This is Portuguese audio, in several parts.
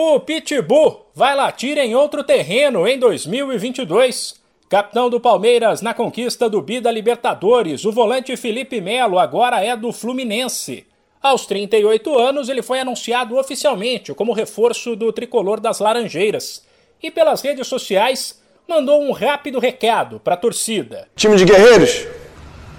O Pitbull vai latir em outro terreno em 2022. Capitão do Palmeiras na conquista do Bida Libertadores, o volante Felipe Melo agora é do Fluminense. Aos 38 anos, ele foi anunciado oficialmente como reforço do tricolor das Laranjeiras. E pelas redes sociais, mandou um rápido recado para a torcida. Time de guerreiros,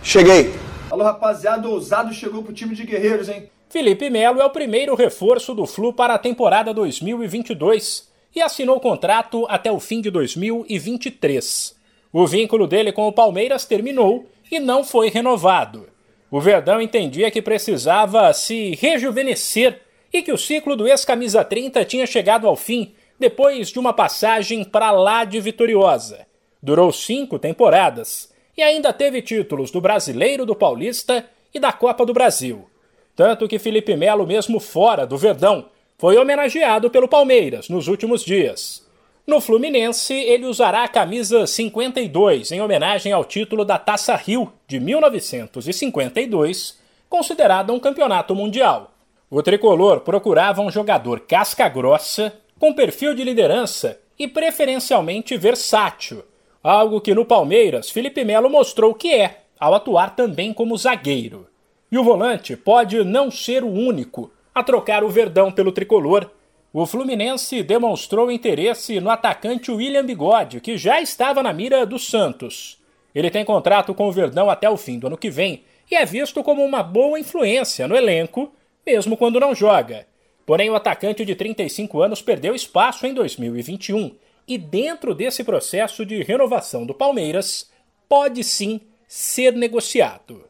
cheguei. Alô, rapaziada, ousado chegou pro time de guerreiros, hein? Felipe Melo é o primeiro reforço do Flu para a temporada 2022 e assinou contrato até o fim de 2023. O vínculo dele com o Palmeiras terminou e não foi renovado. O Verdão entendia que precisava se rejuvenescer e que o ciclo do ex-camisa 30 tinha chegado ao fim depois de uma passagem para lá de vitoriosa. Durou cinco temporadas e ainda teve títulos do Brasileiro, do Paulista e da Copa do Brasil. Tanto que Felipe Melo, mesmo fora do Verdão, foi homenageado pelo Palmeiras nos últimos dias. No Fluminense, ele usará a camisa 52 em homenagem ao título da Taça Rio de 1952, considerada um campeonato mundial. O tricolor procurava um jogador casca-grossa, com perfil de liderança e preferencialmente versátil, algo que no Palmeiras Felipe Melo mostrou que é, ao atuar também como zagueiro. E o volante pode não ser o único a trocar o Verdão pelo tricolor. O Fluminense demonstrou interesse no atacante William Bigode, que já estava na mira do Santos. Ele tem contrato com o Verdão até o fim do ano que vem e é visto como uma boa influência no elenco, mesmo quando não joga. Porém, o atacante de 35 anos perdeu espaço em 2021 e, dentro desse processo de renovação do Palmeiras, pode sim ser negociado.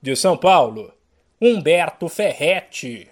De São Paulo, Humberto Ferretti.